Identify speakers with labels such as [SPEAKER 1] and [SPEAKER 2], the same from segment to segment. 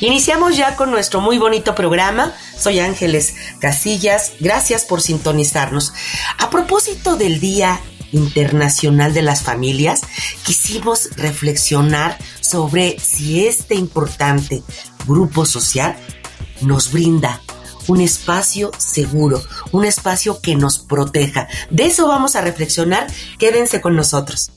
[SPEAKER 1] Iniciamos ya con nuestro muy bonito programa. Soy Ángeles Casillas. Gracias por sintonizarnos. A propósito del Día Internacional de las Familias, quisimos reflexionar sobre si este importante grupo social nos brinda un espacio seguro, un espacio que nos proteja. De eso vamos a reflexionar. Quédense con nosotros.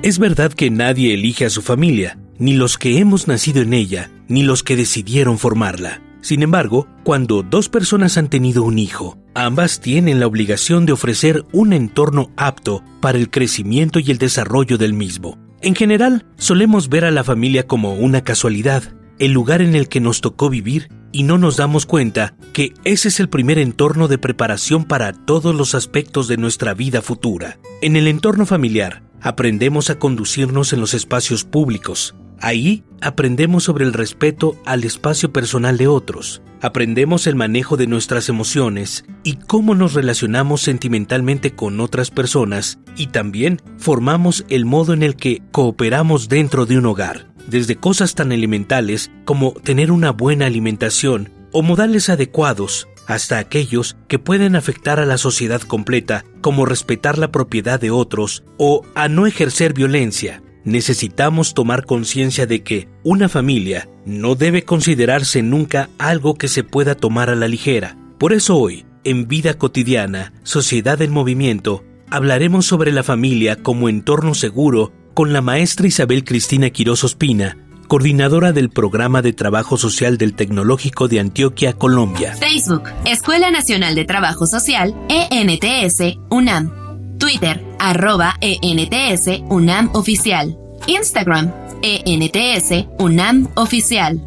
[SPEAKER 2] Es verdad que nadie elige a su familia ni los que hemos nacido en ella, ni los que decidieron formarla. Sin embargo, cuando dos personas han tenido un hijo, ambas tienen la obligación de ofrecer un entorno apto para el crecimiento y el desarrollo del mismo. En general, solemos ver a la familia como una casualidad, el lugar en el que nos tocó vivir y no nos damos cuenta que ese es el primer entorno de preparación para todos los aspectos de nuestra vida futura. En el entorno familiar, aprendemos a conducirnos en los espacios públicos, Ahí aprendemos sobre el respeto al espacio personal de otros, aprendemos el manejo de nuestras emociones y cómo nos relacionamos sentimentalmente con otras personas y también formamos el modo en el que cooperamos dentro de un hogar, desde cosas tan elementales como tener una buena alimentación o modales adecuados hasta aquellos que pueden afectar a la sociedad completa, como respetar la propiedad de otros o a no ejercer violencia, necesitamos tomar conciencia de que una familia no debe considerarse nunca algo que se pueda tomar a la ligera. Por eso hoy, en Vida Cotidiana, Sociedad en Movimiento, hablaremos sobre la familia como entorno seguro con la maestra Isabel Cristina Quiroz Ospina, coordinadora del Programa de Trabajo Social del Tecnológico de Antioquia, Colombia.
[SPEAKER 3] Facebook, Escuela Nacional de Trabajo Social, ENTS, UNAM. Twitter, arroba ENTS UNAM Oficial. Instagram, ENTS UNAM Oficial.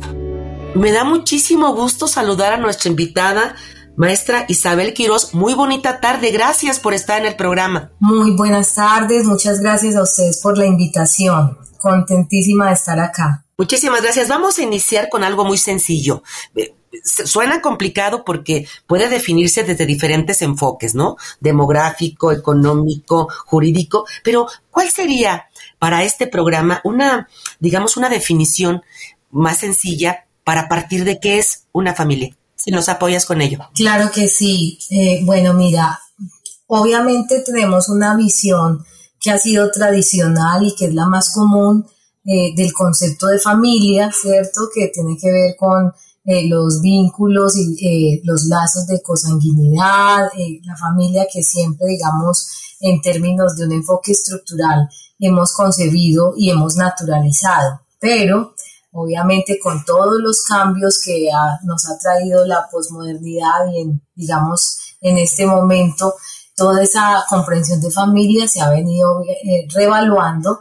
[SPEAKER 1] Me da muchísimo gusto saludar a nuestra invitada, maestra Isabel Quiroz. Muy bonita tarde, gracias por estar en el programa.
[SPEAKER 4] Muy buenas tardes, muchas gracias a ustedes por la invitación. Contentísima de estar acá.
[SPEAKER 1] Muchísimas gracias. Vamos a iniciar con algo muy sencillo suena complicado porque puede definirse desde diferentes enfoques, ¿no? Demográfico, económico, jurídico, pero ¿cuál sería para este programa una, digamos, una definición más sencilla para partir de qué es una familia? Si nos apoyas con ello.
[SPEAKER 4] Claro que sí. Eh, bueno, mira, obviamente tenemos una visión que ha sido tradicional y que es la más común eh, del concepto de familia, ¿cierto? Que tiene que ver con eh, los vínculos y eh, los lazos de consanguinidad, eh, la familia que siempre, digamos, en términos de un enfoque estructural hemos concebido y hemos naturalizado. Pero, obviamente, con todos los cambios que nos ha traído la posmodernidad y, en, digamos, en este momento, toda esa comprensión de familia se ha venido revaluando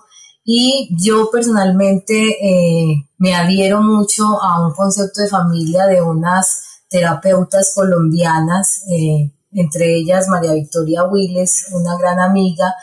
[SPEAKER 4] y yo personalmente eh, me adhiero mucho a un concepto de familia de unas terapeutas colombianas, eh, entre ellas María Victoria Willes, una gran amiga,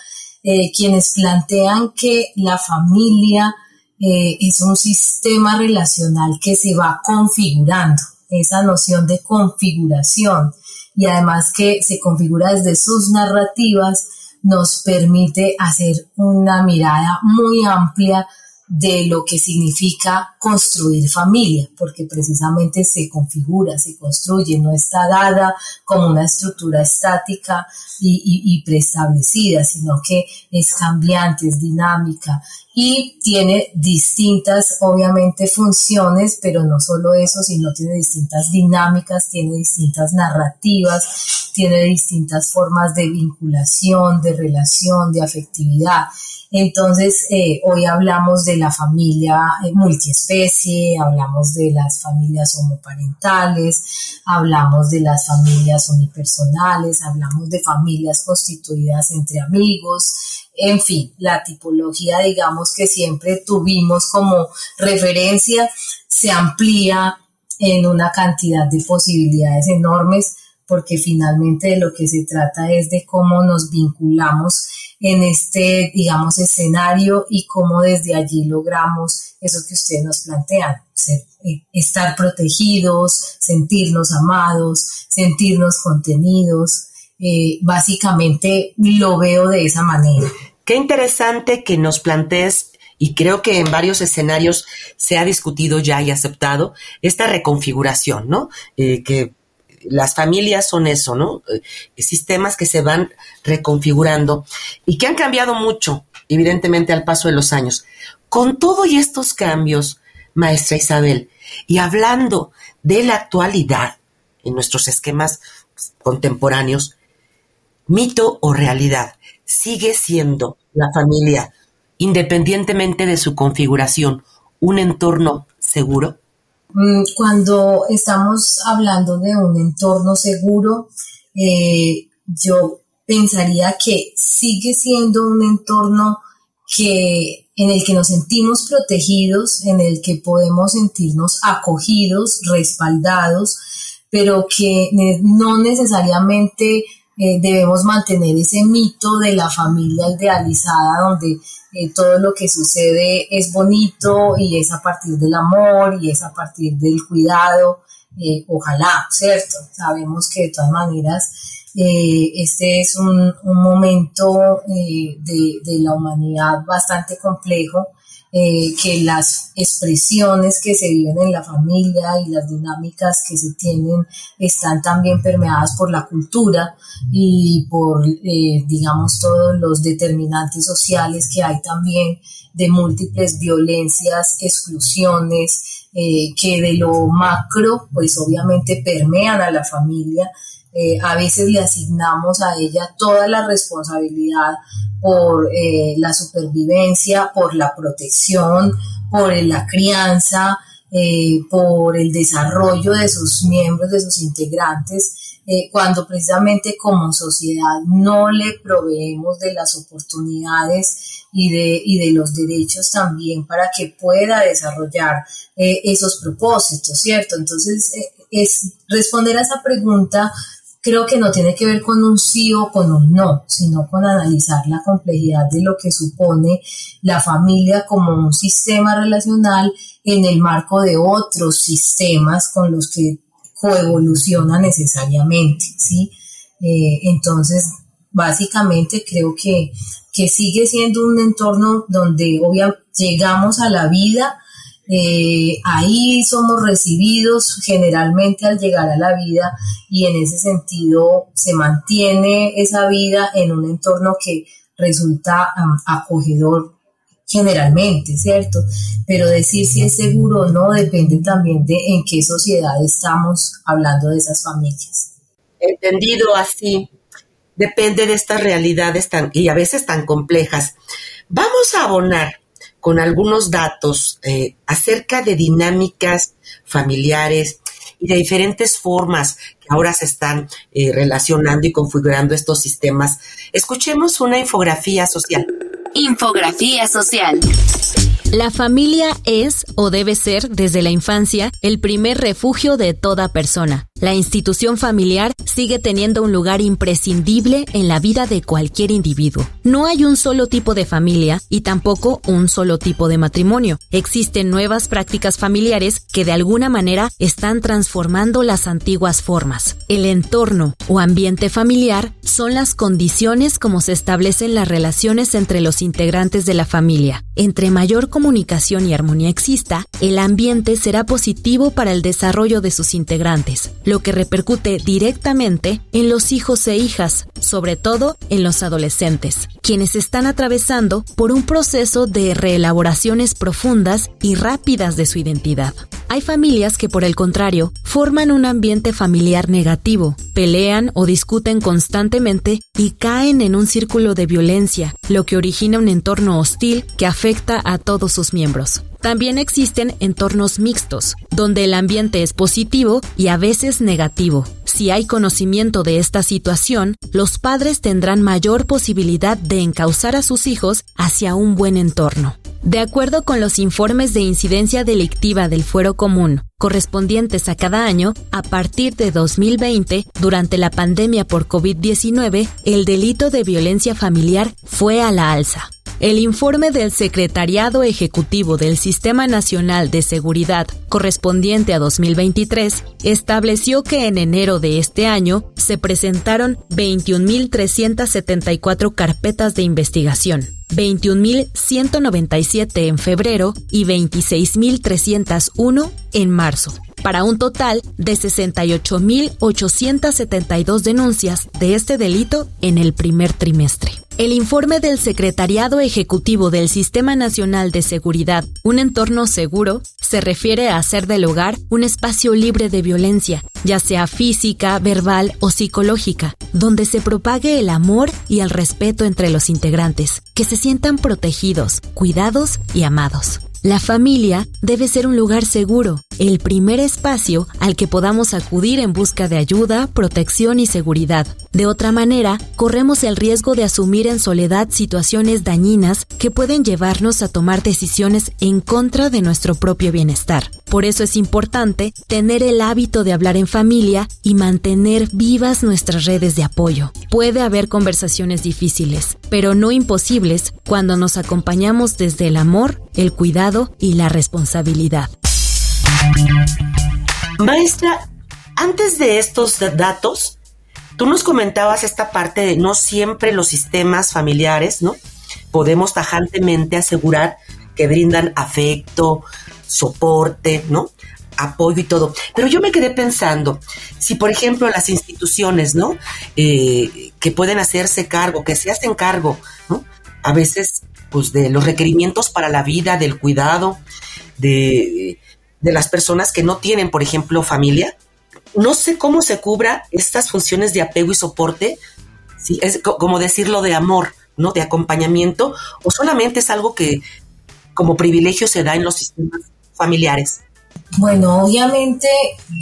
[SPEAKER 4] eh, quienes plantean que la familia es un sistema relacional que se va configurando, esa noción de configuración, y además que se configura desde sus narrativas, nos permite hacer una mirada muy amplia de lo que significa construir familia, porque precisamente se configura, se construye, no está dada como una estructura estática y, preestablecida, sino que es cambiante, es dinámica y tiene distintas, obviamente, funciones, pero no solo eso, sino tiene distintas dinámicas, tiene distintas narrativas, tiene distintas formas de vinculación, de relación, de afectividad. Entonces, eh, hoy hablamos de la familia eh, multiespecie especie, hablamos de las familias homoparentales, hablamos de las familias unipersonales, hablamos de familias constituidas entre amigos, en fin, la tipología, digamos, que siempre tuvimos como referencia, se amplía en una cantidad de posibilidades enormes, porque finalmente de lo que se trata es de cómo nos vinculamos en este, digamos, escenario y cómo desde allí logramos eso que ustedes nos plantean, eh, estar protegidos, sentirnos amados, sentirnos contenidos. Eh, básicamente lo veo de esa manera.
[SPEAKER 1] Qué interesante que nos plantees y creo que en varios escenarios se ha discutido ya y aceptado esta reconfiguración, ¿no? Eh, que las familias son eso, ¿no? Eh, sistemas que se van reconfigurando y que han cambiado mucho, evidentemente, al paso de los años. Con todos estos cambios, maestra Isabel, y hablando de la actualidad en nuestros esquemas contemporáneos, mito o realidad, sigue siendo la familia, independientemente de su configuración, un entorno seguro?
[SPEAKER 4] Mm, cuando estamos hablando de un entorno seguro, eh, yo pensaría que sigue siendo un entorno que en el que nos sentimos protegidos, en el que podemos sentirnos acogidos, respaldados, pero que no necesariamente eh, debemos mantener ese mito de la familia idealizada donde eh, todo lo que sucede es bonito y es a partir del amor y es a partir del cuidado. Eh, ojalá, ¿cierto? Sabemos que de todas maneras este es un, momento de, de, la humanidad bastante complejo eh, que las expresiones que se viven en la familia y las dinámicas que se tienen están también permeadas por la cultura y por, eh, digamos, todos los determinantes sociales que hay también de múltiples violencias, exclusiones, eh, que de lo macro, pues obviamente permean a la familia eh, a veces le asignamos a ella toda la responsabilidad por eh, la supervivencia, por la protección, por la crianza, eh, por el desarrollo de sus miembros, de sus integrantes, cuando precisamente como sociedad no le proveemos de las oportunidades y de, y de los derechos también para que pueda desarrollar esos propósitos, ¿cierto? Entonces, es responder a esa pregunta creo que no tiene que ver con un sí o con un no, sino con analizar la complejidad de lo que supone la familia como un sistema relacional en el marco de otros sistemas con los que coevoluciona necesariamente, ¿sí? Eh, entonces, básicamente creo que, que sigue siendo un entorno donde obviamente llegamos a la vida eh, ahí somos recibidos generalmente al llegar a la vida y en ese sentido se mantiene esa vida en un entorno que resulta acogedor generalmente, ¿cierto? Pero decir si es seguro o no depende también de en qué sociedad estamos hablando de esas familias.
[SPEAKER 1] Entendido así, depende de estas realidades tan y a veces tan complejas. Vamos a abonar con algunos datos eh, acerca de dinámicas familiares y de diferentes formas que ahora se están eh, relacionando y configurando estos sistemas. Escuchemos una infografía social.
[SPEAKER 3] Infografía social.
[SPEAKER 5] La familia es o debe ser desde la infancia el primer refugio de toda persona. La institución familiar sigue teniendo un lugar imprescindible en la vida de cualquier individuo. No hay un solo tipo de familia y tampoco un solo tipo de matrimonio. Existen nuevas prácticas familiares que de alguna manera están transformando las antiguas formas. El entorno o ambiente familiar son las condiciones como se establecen las relaciones entre los integrantes de la familia. Entre mayor comunicación y armonía exista, el ambiente será positivo para el desarrollo de sus integrantes, lo que repercute directamente en los hijos e hijas, sobre todo en los adolescentes, quienes están atravesando por un proceso de reelaboraciones profundas y rápidas de su identidad. Hay familias que, por el contrario, forman un ambiente familiar negativo, pelean o discuten constantemente y caen en un círculo de violencia, lo que origina un entorno hostil que afecta a todos sus miembros. También existen entornos mixtos, donde el ambiente es positivo y a veces negativo. Si hay conocimiento de esta situación, los padres tendrán mayor posibilidad de encauzar a sus hijos hacia un buen entorno. De acuerdo con los informes de incidencia delictiva del Fuero Común, correspondientes a cada año, a partir de 2020, durante la pandemia por COVID-19, el delito de violencia familiar fue a la alza. El informe del Secretariado Ejecutivo del Sistema Nacional de Seguridad correspondiente a 2023 estableció que en enero de este año se presentaron 21.374 carpetas de investigación, 21.197 en febrero y 26.301 en marzo, para un total de 68.872 denuncias de este delito en el primer trimestre. El informe del Secretariado Ejecutivo del Sistema Nacional de Seguridad, Un entorno seguro, se refiere a hacer del hogar un espacio libre de violencia, ya sea física, verbal o psicológica, donde se propague el amor y el respeto entre los integrantes, que se sientan protegidos, cuidados y amados. La familia debe ser un lugar seguro, el primer espacio al que podamos acudir en busca de ayuda, protección y seguridad. De otra manera, corremos el riesgo de asumir en soledad situaciones dañinas que pueden llevarnos a tomar decisiones en contra de nuestro propio bienestar. Por eso es importante tener el hábito de hablar en familia y mantener vivas nuestras redes de apoyo. Puede haber conversaciones difíciles, pero no imposibles cuando nos acompañamos desde el amor, el cuidado y la responsabilidad.
[SPEAKER 1] Maestra, antes de estos datos, tú nos comentabas esta parte de no siempre los sistemas familiares, ¿no? Podemos tajantemente asegurar que brindan afecto, soporte, ¿no? apoyo y todo. Pero yo me quedé pensando, si por ejemplo las instituciones, ¿no? Eh, que pueden hacerse cargo, que se hacen cargo, ¿no? A veces, pues de los requerimientos para la vida, del cuidado, de, de las personas que no tienen, por ejemplo, familia. No sé cómo se cubra estas funciones de apego y soporte, ¿sí? es como decirlo de amor, ¿no? De acompañamiento, o solamente es algo que como privilegio se da en los sistemas familiares.
[SPEAKER 4] Bueno, obviamente,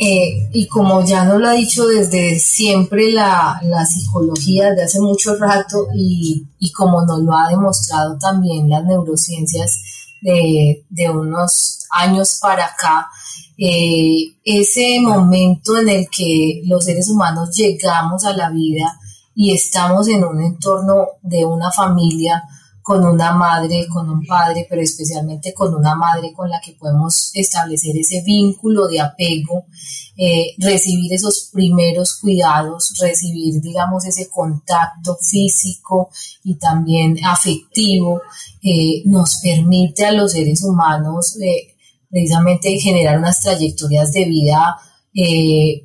[SPEAKER 4] eh, y como ya nos lo ha dicho desde siempre la, psicología desde hace mucho rato y, como nos lo ha demostrado también las neurociencias de, unos años para acá, eh, ese momento en el que los seres humanos llegamos a la vida y estamos en un entorno de una familia, con una madre, con un padre, pero especialmente con una madre con la que podemos establecer ese vínculo de apego, eh, recibir esos primeros cuidados, recibir, digamos, ese contacto físico y también afectivo, eh, nos permite a los seres humanos eh, precisamente generar unas trayectorias de vida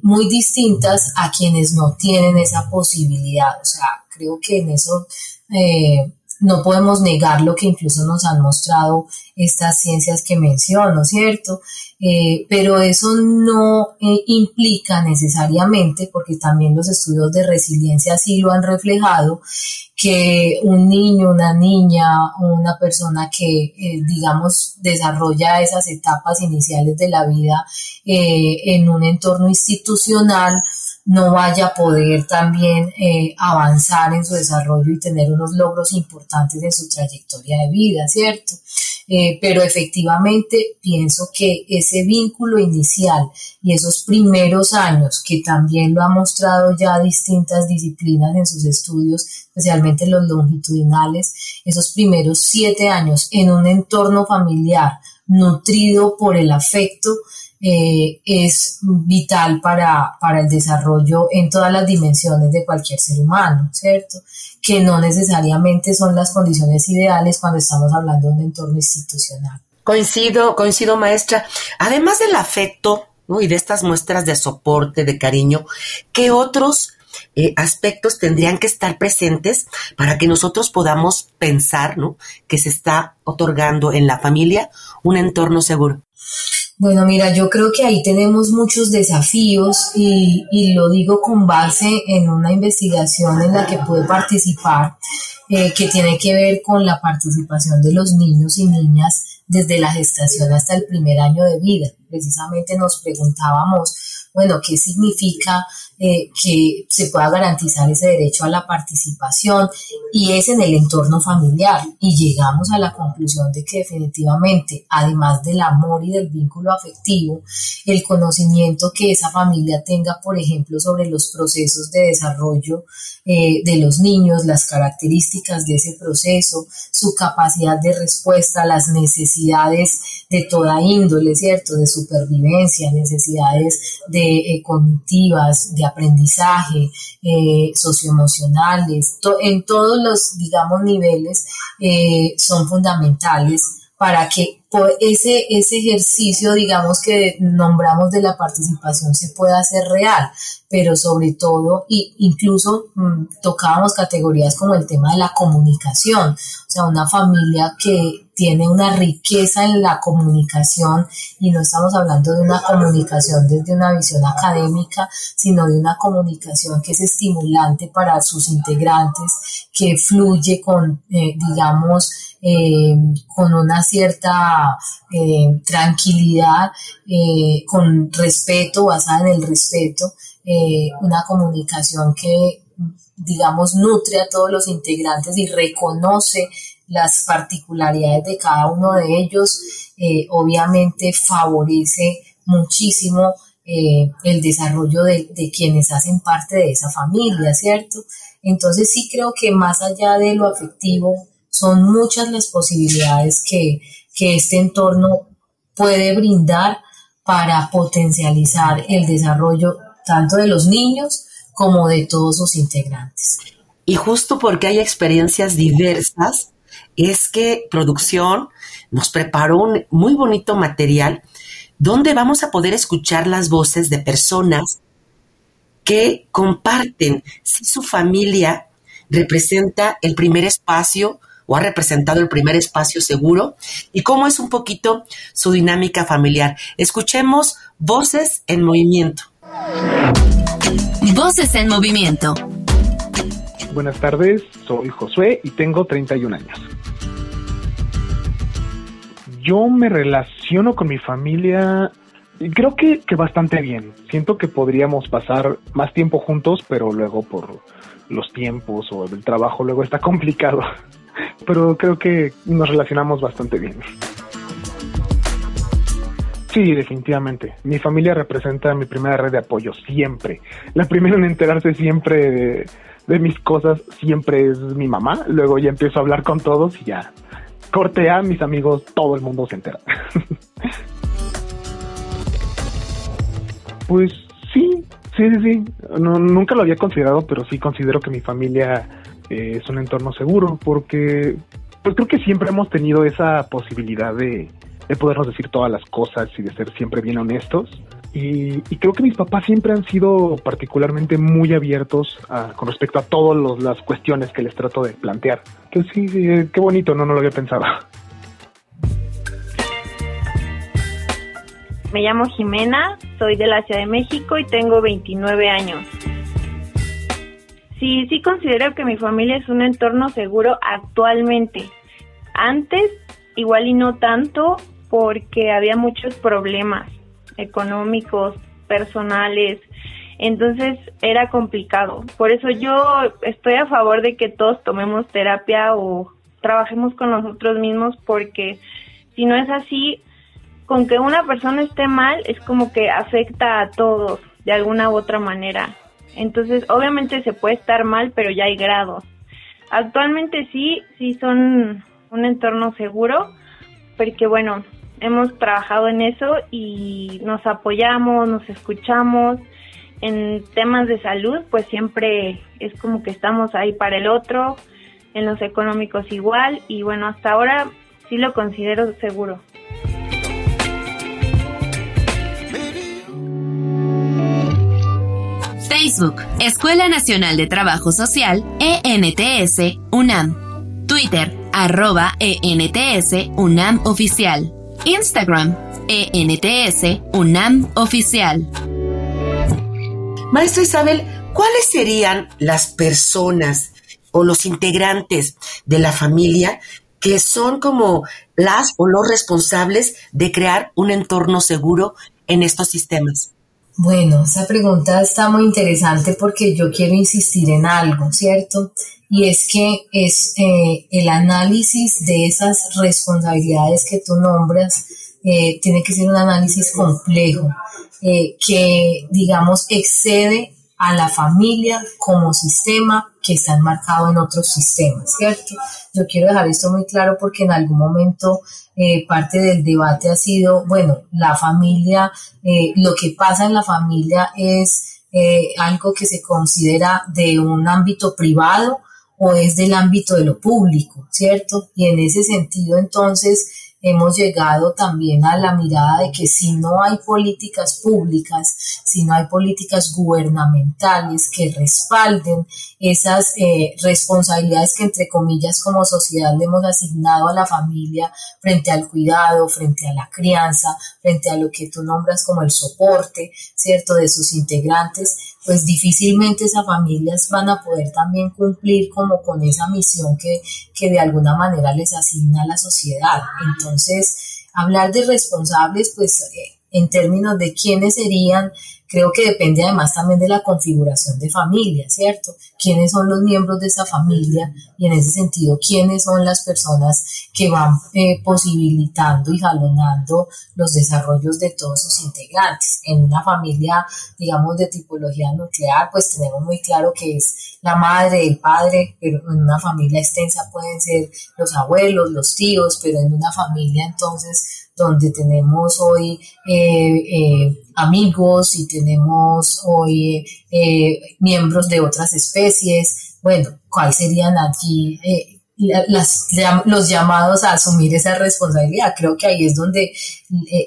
[SPEAKER 4] muy distintas a quienes no tienen esa posibilidad. O sea, creo que en eso no podemos negar lo que incluso nos han mostrado estas ciencias que menciono, ¿cierto? Eh, pero eso no eh, implica necesariamente, porque también los estudios de resiliencia sí lo han reflejado, que un niño, una niña una persona que, eh, digamos, desarrolla esas etapas iniciales de la vida en un entorno institucional, no vaya a poder también avanzar en su desarrollo y tener unos logros importantes en su trayectoria de vida, ¿cierto? Pero efectivamente pienso que ese vínculo inicial y esos primeros años, que también lo han mostrado ya distintas disciplinas en sus estudios, especialmente los longitudinales, esos primeros siete años en un entorno familiar nutrido por el afecto, eh, es vital para, para el desarrollo en todas las dimensiones de cualquier ser humano, ¿cierto? Que no necesariamente son las condiciones ideales cuando estamos hablando de un entorno institucional.
[SPEAKER 1] Coincido, coincido, maestra. Además del afecto y de estas muestras de soporte, de cariño, ¿qué otros eh, aspectos tendrían que estar presentes para que nosotros podamos pensar ¿no? que se está otorgando en la familia un entorno seguro?
[SPEAKER 4] Bueno, mira, yo creo que ahí tenemos muchos desafíos y, lo digo con base en una investigación en la que pude participar, eh, que tiene que ver con la participación de los niños y niñas desde la gestación hasta el primer año de vida. Precisamente nos preguntábamos bueno, ¿qué significa eh, que se pueda garantizar ese derecho a la participación? Y es en el entorno familiar. Y llegamos a la conclusión de que definitivamente, además del amor y del vínculo afectivo, el conocimiento que esa familia tenga, por ejemplo, sobre los procesos de desarrollo eh, de los niños, las características de ese proceso, su capacidad de respuesta, las necesidades de toda índole, ¿cierto? De supervivencia, necesidades de eh, cognitivas, de aprendizaje, eh, socioemocionales, en todos los, digamos, niveles eh, son fundamentales para que ese, ese ejercicio, digamos, que nombramos de la participación se pueda hacer real, pero sobre todo, y incluso mm, tocábamos categorías como el tema de la comunicación, o sea, una familia que tiene una riqueza en la comunicación y no estamos hablando de una comunicación desde una visión académica, sino de una comunicación que es estimulante para sus integrantes, que fluye con, eh, digamos, eh, con una cierta eh, tranquilidad, con respeto, basada en el respeto, una comunicación que digamos, nutre a todos los integrantes y reconoce las particularidades de cada uno de ellos, eh, obviamente favorece muchísimo eh, el desarrollo de, quienes hacen parte de esa familia, ¿cierto? Entonces sí creo que más allá de lo afectivo, son muchas las posibilidades que, que este entorno puede brindar para potencializar el desarrollo tanto de los niños como de todos sus integrantes.
[SPEAKER 1] Y justo porque hay experiencias diversas, es que producción nos preparó un muy bonito material donde vamos a poder escuchar las voces de personas que comparten si su familia representa el primer espacio o ha representado el primer espacio seguro y cómo es un poquito su dinámica familiar. Escuchemos Voces en Movimiento.
[SPEAKER 3] Voces en Movimiento.
[SPEAKER 6] Buenas tardes, soy Josué y tengo 31 años yo me relaciono con mi familia creo que, que bastante bien. Siento que podríamos pasar más tiempo juntos, pero luego por los tiempos o el trabajo luego está complicado. Pero creo que nos relacionamos bastante bien. Sí, definitivamente. Mi familia representa mi primera red de apoyo, siempre. La primera en enterarse siempre de, mis cosas siempre es mi mamá. Luego ya empiezo a hablar con todos y ya corte a mis amigos, todo el mundo se entera. pues sí, sí, sí, sí. No, nunca lo había considerado, pero sí considero que mi familia eh, es un entorno seguro, porque pues creo que siempre hemos tenido esa posibilidad de, de podernos decir todas las cosas y de ser siempre bien honestos. Y, creo que mis papás siempre han sido particularmente muy abiertos con respecto a todas las cuestiones que les trato de plantear. Entonces sí, eh, qué bonito, no, no lo había pensado.
[SPEAKER 7] Me llamo Jimena, soy de la Ciudad de México y tengo 29 años. Sí, sí considero que mi familia es un entorno seguro actualmente. Antes, igual y no tanto, porque había muchos problemas económicos, personales, entonces era complicado. Por eso yo estoy a favor de que todos tomemos terapia o trabajemos con nosotros mismos porque si no es así, con que una persona esté mal es como que afecta a todos de alguna u otra manera. Entonces, obviamente se puede estar mal, pero ya hay grados. Actualmente sí, sí son un entorno seguro, porque bueno, hemos trabajado en eso y nos apoyamos, nos escuchamos. En temas de salud, pues siempre es como que estamos ahí para el otro, en los económicos igual, y bueno, hasta ahora sí lo considero seguro.
[SPEAKER 3] Facebook, Escuela Nacional de Trabajo Social, ENTS, UNAM. Twitter, arroba ENTS, UNAM Oficial. Instagram, ENTS UNAM Oficial.
[SPEAKER 1] Maestra Isabel, ¿cuáles serían las personas o los integrantes de la familia que son como las o los responsables de crear un entorno seguro en estos sistemas?
[SPEAKER 4] Bueno, esa pregunta está muy interesante porque yo quiero insistir en algo, ¿cierto? Y es que es eh, el análisis de esas responsabilidades que tú nombras eh, tiene que ser un análisis complejo eh, que, digamos, excede a la familia como sistema que está enmarcado en otros sistemas, ¿cierto? Yo quiero dejar esto muy claro porque en algún momento parte del debate ha sido, bueno, la familia, lo que pasa en la familia es eh, algo que se considera de un ámbito privado o es del ámbito de lo público, ¿cierto? Y en ese sentido, entonces, hemos llegado también a la mirada de que si no hay políticas públicas, si no hay políticas gubernamentales que respalden esas eh, responsabilidades que entre comillas como sociedad le hemos asignado a la familia frente al cuidado, frente a la crianza, frente a lo que tú nombras como el soporte, ¿cierto?, de sus integrantes, pues difícilmente esas familias van a poder también cumplir como con esa misión que, que de alguna manera les asigna la sociedad. Entonces, hablar de responsables, pues eh, en términos de quiénes serían Creo que depende además también de la configuración de familia, ¿cierto? ¿Quiénes son los miembros de esa familia? Y en ese sentido, ¿quiénes son las personas que van eh, posibilitando y jalonando los desarrollos de todos sus integrantes? En una familia, digamos, de tipología nuclear, pues tenemos muy claro que es la madre, el padre, pero en una familia extensa pueden ser los abuelos, los tíos, pero en una familia entonces donde tenemos hoy eh, eh, amigos y tenemos hoy eh, miembros de otras especies. Bueno, ¿cuáles serían aquí los llamados a asumir esa responsabilidad? Creo que ahí es donde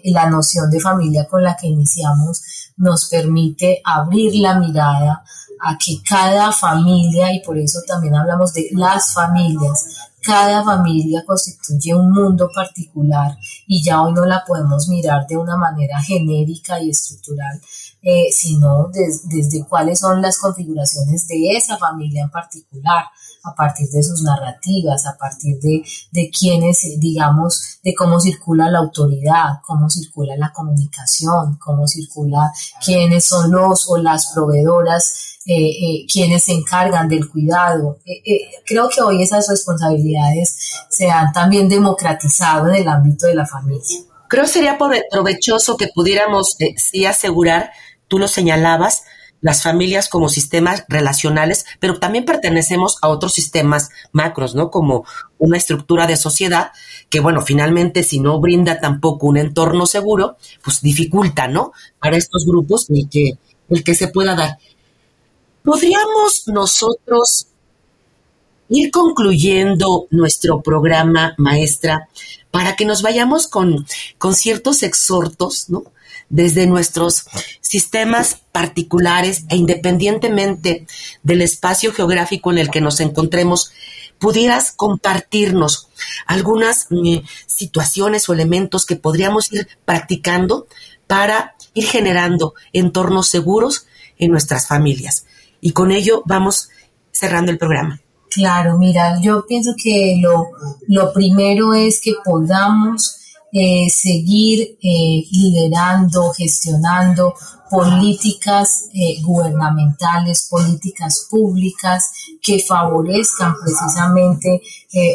[SPEAKER 4] la noción de familia con la que iniciamos nos permite abrir la mirada a que cada familia, y por eso también hablamos de las familias, cada familia constituye un mundo particular y ya hoy no la podemos mirar de una manera genérica y estructural, eh, sino desde cuáles son las configuraciones de esa familia en particular, a partir de sus narrativas, a partir de, de quiénes, digamos, de cómo circula la autoridad, cómo circula la comunicación, cómo circula quiénes son los o las proveedoras eh, eh, quienes se encargan del cuidado. Eh, creo que hoy esas responsabilidades se han también democratizado en el ámbito de la familia.
[SPEAKER 1] Creo sería provechoso que pudiéramos sí asegurar, tú lo señalabas, las familias como sistemas relacionales, pero también pertenecemos a otros sistemas macros, ¿no? Como una estructura de sociedad que, bueno, finalmente si no brinda tampoco un entorno seguro, pues dificulta, ¿no? Para estos grupos el que, el que se pueda dar. ¿Podríamos nosotros ir concluyendo nuestro programa, maestra, para que nos vayamos con, con ciertos exhortos, ¿no? Desde nuestros sistemas particulares e independientemente del espacio geográfico en el que nos encontremos, pudieras compartirnos algunas mm, situaciones o elementos que podríamos ir practicando para ir generando entornos seguros en nuestras familias y con ello vamos cerrando el programa.
[SPEAKER 4] Claro, mira, yo pienso que lo, lo primero es que podamos eh, seguir eh, liderando, gestionando políticas eh, gubernamentales, políticas públicas que favorezcan precisamente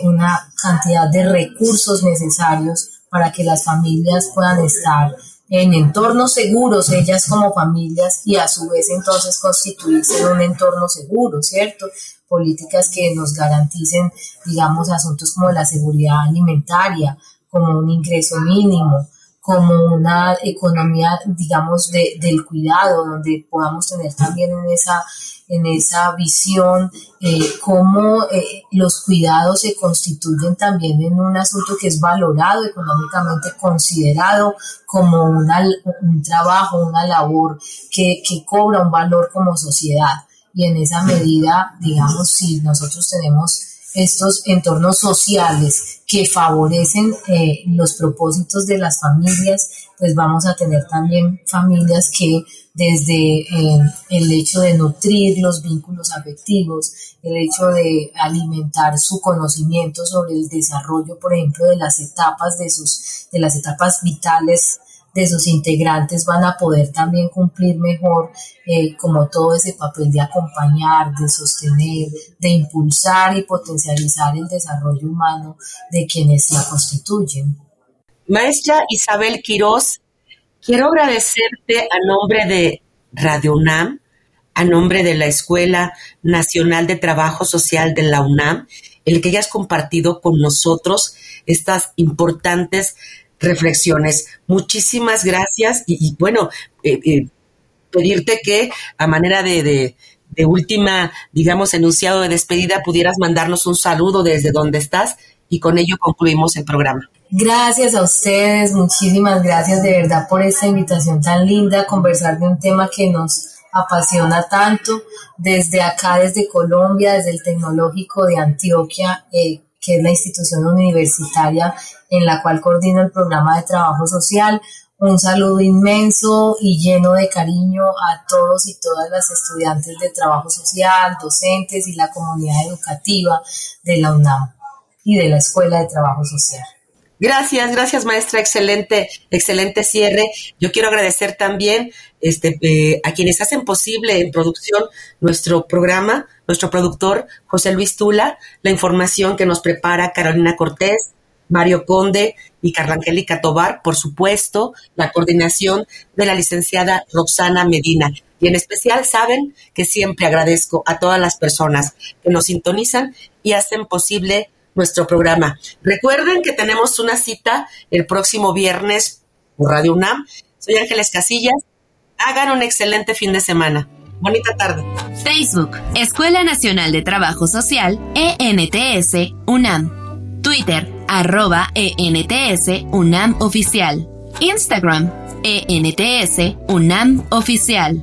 [SPEAKER 4] una cantidad de recursos necesarios para que las familias puedan estar en entornos seguros, ellas como familias, y a su vez entonces constituirse en un entorno seguro, ¿cierto? Políticas que nos garanticen, digamos, asuntos como la seguridad alimentaria, como un ingreso mínimo, como una economía, digamos, de, del cuidado, donde podamos tener también en esa en esa visión, eh, cómo eh, los cuidados se constituyen también en un asunto que es valorado económicamente, considerado como una, un trabajo, una labor que, que cobra un valor como sociedad. Y en esa medida, digamos, si nosotros tenemos estos entornos sociales que favorecen eh, los propósitos de las familias, pues vamos a tener también familias que desde eh, el hecho de nutrir los vínculos afectivos, el hecho de alimentar su conocimiento sobre el desarrollo, por ejemplo, de las etapas de sus, de las etapas vitales de sus integrantes van a poder también cumplir mejor eh, como todo ese papel de acompañar, de sostener, de impulsar y potencializar el desarrollo humano de quienes la constituyen.
[SPEAKER 1] Maestra Isabel Quiroz, quiero agradecerte a nombre de Radio UNAM, a nombre de la Escuela Nacional de Trabajo Social de la UNAM, el que hayas compartido con nosotros estas importantes reflexiones. Muchísimas gracias y, bueno, eh, eh, pedirte que a manera de, de, última, digamos, enunciado de despedida, pudieras mandarnos un saludo desde donde estás y con ello concluimos el programa.
[SPEAKER 4] Gracias a ustedes, muchísimas gracias de verdad por esta invitación tan linda, conversar de un tema que nos apasiona tanto desde acá, desde Colombia, desde el Tecnológico de Antioquia. Eh, que es la institución universitaria en la cual coordino el programa de trabajo social. Un saludo inmenso y lleno de cariño a todos y todas las estudiantes de trabajo social, docentes y la comunidad educativa de la UNAM y de la Escuela de Trabajo Social.
[SPEAKER 1] Gracias, gracias maestra, excelente, excelente cierre. Yo quiero agradecer también este, eh, a quienes hacen posible en producción nuestro programa, nuestro productor José Luis Tula, la información que nos prepara Carolina Cortés, Mario Conde y Carlangélica Tobar, por supuesto, la coordinación de la licenciada Roxana Medina. Y en especial saben que siempre agradezco a todas las personas que nos sintonizan y hacen posible nuestro programa. Recuerden que tenemos una cita el próximo viernes por Radio UNAM. Soy Ángeles Casillas. Hagan un excelente fin de semana. Bonita tarde.
[SPEAKER 3] Facebook, Escuela Nacional de Trabajo Social, ENTS, UNAM. Twitter, arroba ENTS, UNAM Oficial. Instagram, ENTS, UNAM Oficial.